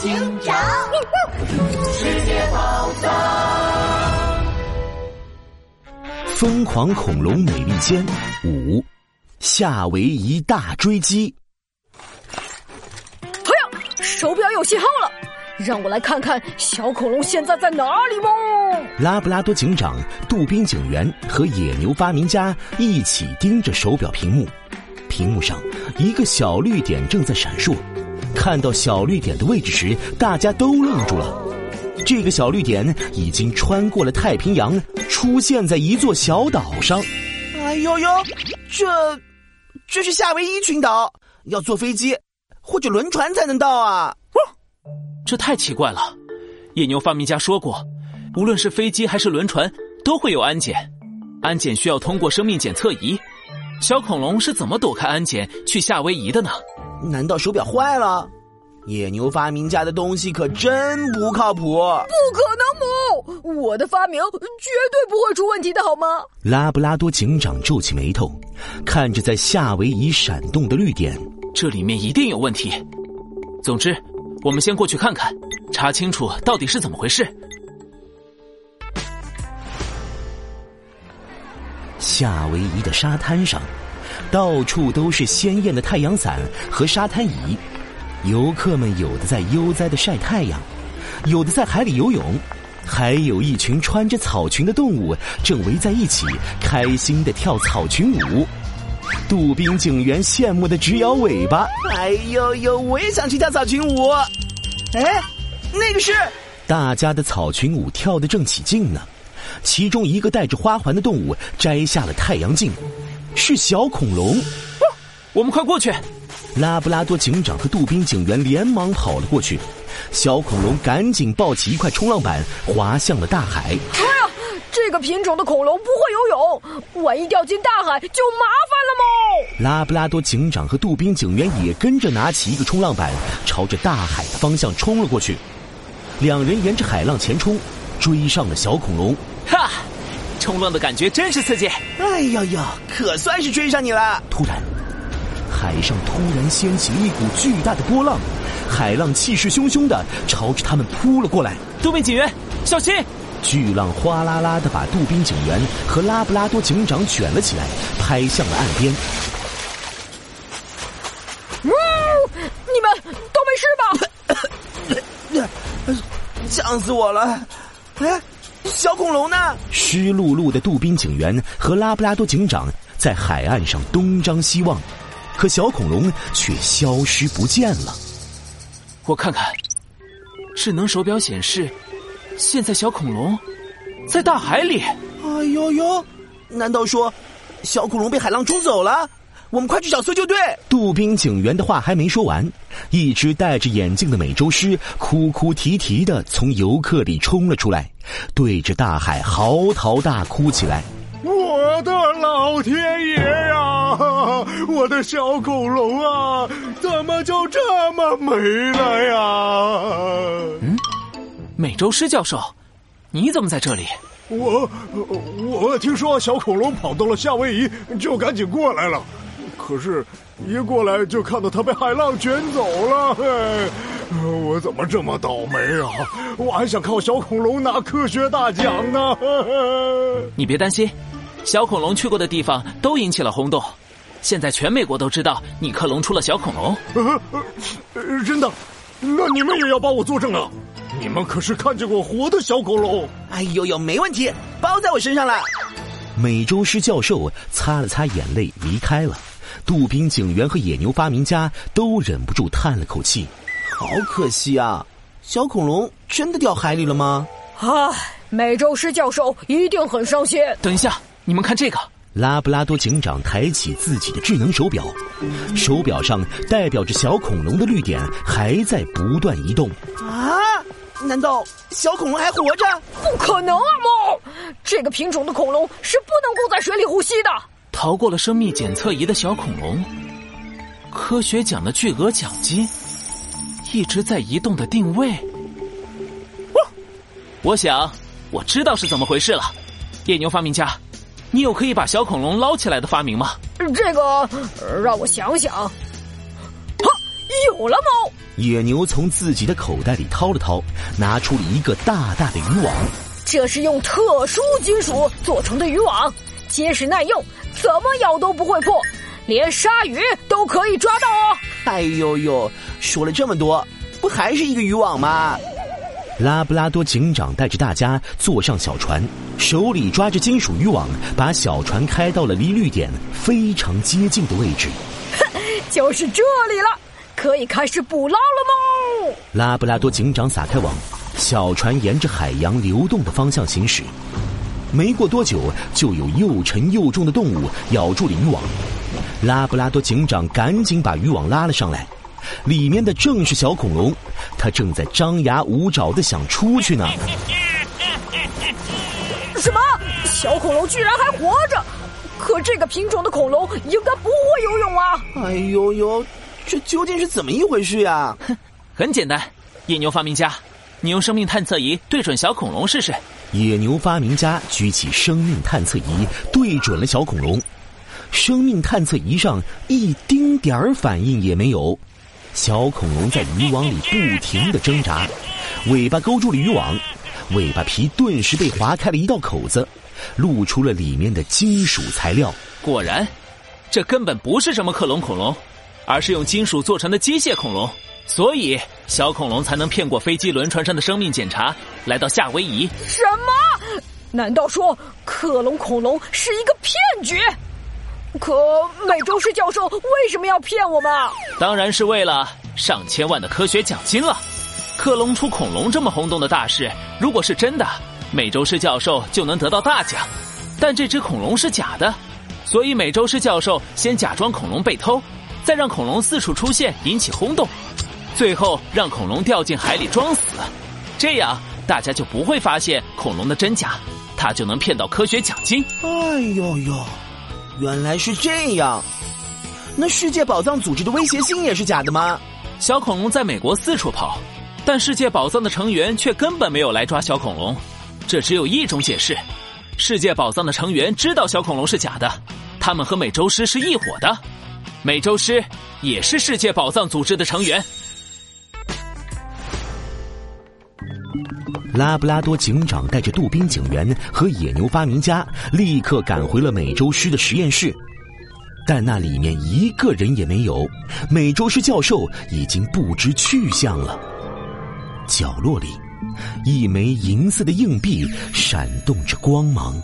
警长，世界宝藏，疯狂恐龙美利坚五，夏威夷大追击。哎呀，手表有信号了，让我来看看小恐龙现在在哪里吗？拉布拉多警长、杜宾警员和野牛发明家一起盯着手表屏幕，屏幕上一个小绿点正在闪烁。看到小绿点的位置时，大家都愣住了。这个小绿点已经穿过了太平洋，出现在一座小岛上。哎呦呦，这这是夏威夷群岛，要坐飞机或者轮船才能到啊！这太奇怪了。野牛发明家说过，无论是飞机还是轮船，都会有安检，安检需要通过生命检测仪。小恐龙是怎么躲开安检去夏威夷的呢？难道手表坏了？野牛发明家的东西可真不靠谱！不可能，母！我的发明绝对不会出问题的，好吗？拉布拉多警长皱起眉头，看着在夏威夷闪动的绿点，这里面一定有问题。总之，我们先过去看看，查清楚到底是怎么回事。夏威夷的沙滩上。到处都是鲜艳的太阳伞和沙滩椅，游客们有的在悠哉的晒太阳，有的在海里游泳，还有一群穿着草裙的动物正围在一起，开心的跳草裙舞。杜宾警员羡慕的直摇尾巴：“哎呦呦，我也想去跳草裙舞！”哎，那个是大家的草裙舞跳得正起劲呢。其中一个带着花环的动物摘下了太阳镜。是小恐龙，我们快过去！拉布拉多警长和杜宾警员连忙跑了过去。小恐龙赶紧抱起一块冲浪板，滑向了大海。哎呀，这个品种的恐龙不会游泳，万一掉进大海就麻烦了嘛！拉布拉多警长和杜宾警员也跟着拿起一个冲浪板，朝着大海的方向冲了过去。两人沿着海浪前冲，追上了小恐龙。哈！冲浪的感觉真是刺激！哎呀呀，可算是追上你了！突然，海上突然掀起了一股巨大的波浪，海浪气势汹汹的朝着他们扑了过来。杜宾警员，小心！巨浪哗啦啦的把杜宾警员和拉布拉多警长卷了起来，拍向了岸边。呜！你们都没事吧？呛死我了！哎。小恐龙呢？湿漉漉的杜宾警员和拉布拉多警长在海岸上东张西望，可小恐龙却消失不见了。我看看，智能手表显示，现在小恐龙在大海里。哎呦呦！难道说小恐龙被海浪冲走了？我们快去找搜救队！杜宾警员的话还没说完，一只戴着眼镜的美洲狮哭哭啼啼的从游客里冲了出来，对着大海嚎啕大哭起来：“我的老天爷呀！我的小恐龙啊，怎么就这么没了呀？”嗯，美洲狮教授，你怎么在这里？我我听说小恐龙跑到了夏威夷，就赶紧过来了。可是，一过来就看到它被海浪卷走了。嘿我怎么这么倒霉啊！我还想靠小恐龙拿科学大奖呢。你别担心，小恐龙去过的地方都引起了轰动，现在全美国都知道你克隆出了小恐龙。真的？那你们也要帮我作证啊！你们可是看见过活的小恐龙？哎呦呦，没问题，包在我身上了。美洲狮教授擦了擦眼泪，离开了。杜宾警员和野牛发明家都忍不住叹了口气：“好可惜啊，小恐龙真的掉海里了吗？”唉，美洲狮教授一定很伤心。等一下，你们看这个！拉布拉多警长抬起自己的智能手表，手表上代表着小恐龙的绿点还在不断移动。啊？难道小恐龙还活着？不可能啊，猫！这个品种的恐龙是不能够在水里呼吸的。逃过了生命检测仪的小恐龙，科学奖的巨额奖金，一直在移动的定位。我想我知道是怎么回事了。野牛发明家，你有可以把小恐龙捞起来的发明吗？这个让我想想。哈，有了猫！野牛从自己的口袋里掏了掏，拿出了一个大大的渔网。这是用特殊金属做成的渔网，结实耐用，怎么咬都不会破，连鲨鱼都可以抓到哦。哎呦呦，说了这么多，不还是一个渔网吗？拉布拉多警长带着大家坐上小船，手里抓着金属渔网，把小船开到了离绿点非常接近的位置。就是这里了，可以开始捕捞了吗？拉布拉多警长撒开网，小船沿着海洋流动的方向行驶。没过多久，就有又沉又重的动物咬住了渔网。拉布拉多警长赶紧把渔网拉了上来。里面的正是小恐龙，它正在张牙舞爪的想出去呢。什么？小恐龙居然还活着？可这个品种的恐龙应该不会游泳啊！哎呦呦，这究竟是怎么一回事呀？哼，很简单，野牛发明家，你用生命探测仪对准小恐龙试试。野牛发明家举起生命探测仪，对准了小恐龙，生命探测仪上一丁点儿反应也没有。小恐龙在渔网里不停的挣扎，尾巴勾住了渔网，尾巴皮顿时被划开了一道口子，露出了里面的金属材料。果然，这根本不是什么克隆恐龙，而是用金属做成的机械恐龙，所以小恐龙才能骗过飞机、轮船上的生命检查，来到夏威夷。什么？难道说克隆恐龙是一个骗局？可美洲狮教授为什么要骗我们？当然是为了上千万的科学奖金了。克隆出恐龙这么轰动的大事，如果是真的，美洲狮教授就能得到大奖。但这只恐龙是假的，所以美洲狮教授先假装恐龙被偷，再让恐龙四处出现引起轰动，最后让恐龙掉进海里装死。这样大家就不会发现恐龙的真假，他就能骗到科学奖金。哎呦呦！原来是这样，那世界宝藏组织的威胁信也是假的吗？小恐龙在美国四处跑，但世界宝藏的成员却根本没有来抓小恐龙。这只有一种解释：世界宝藏的成员知道小恐龙是假的，他们和美洲狮是一伙的，美洲狮也是世界宝藏组织的成员。拉布拉多警长带着杜宾警员和野牛发明家立刻赶回了美洲狮的实验室，但那里面一个人也没有。美洲狮教授已经不知去向了。角落里，一枚银色的硬币闪动着光芒。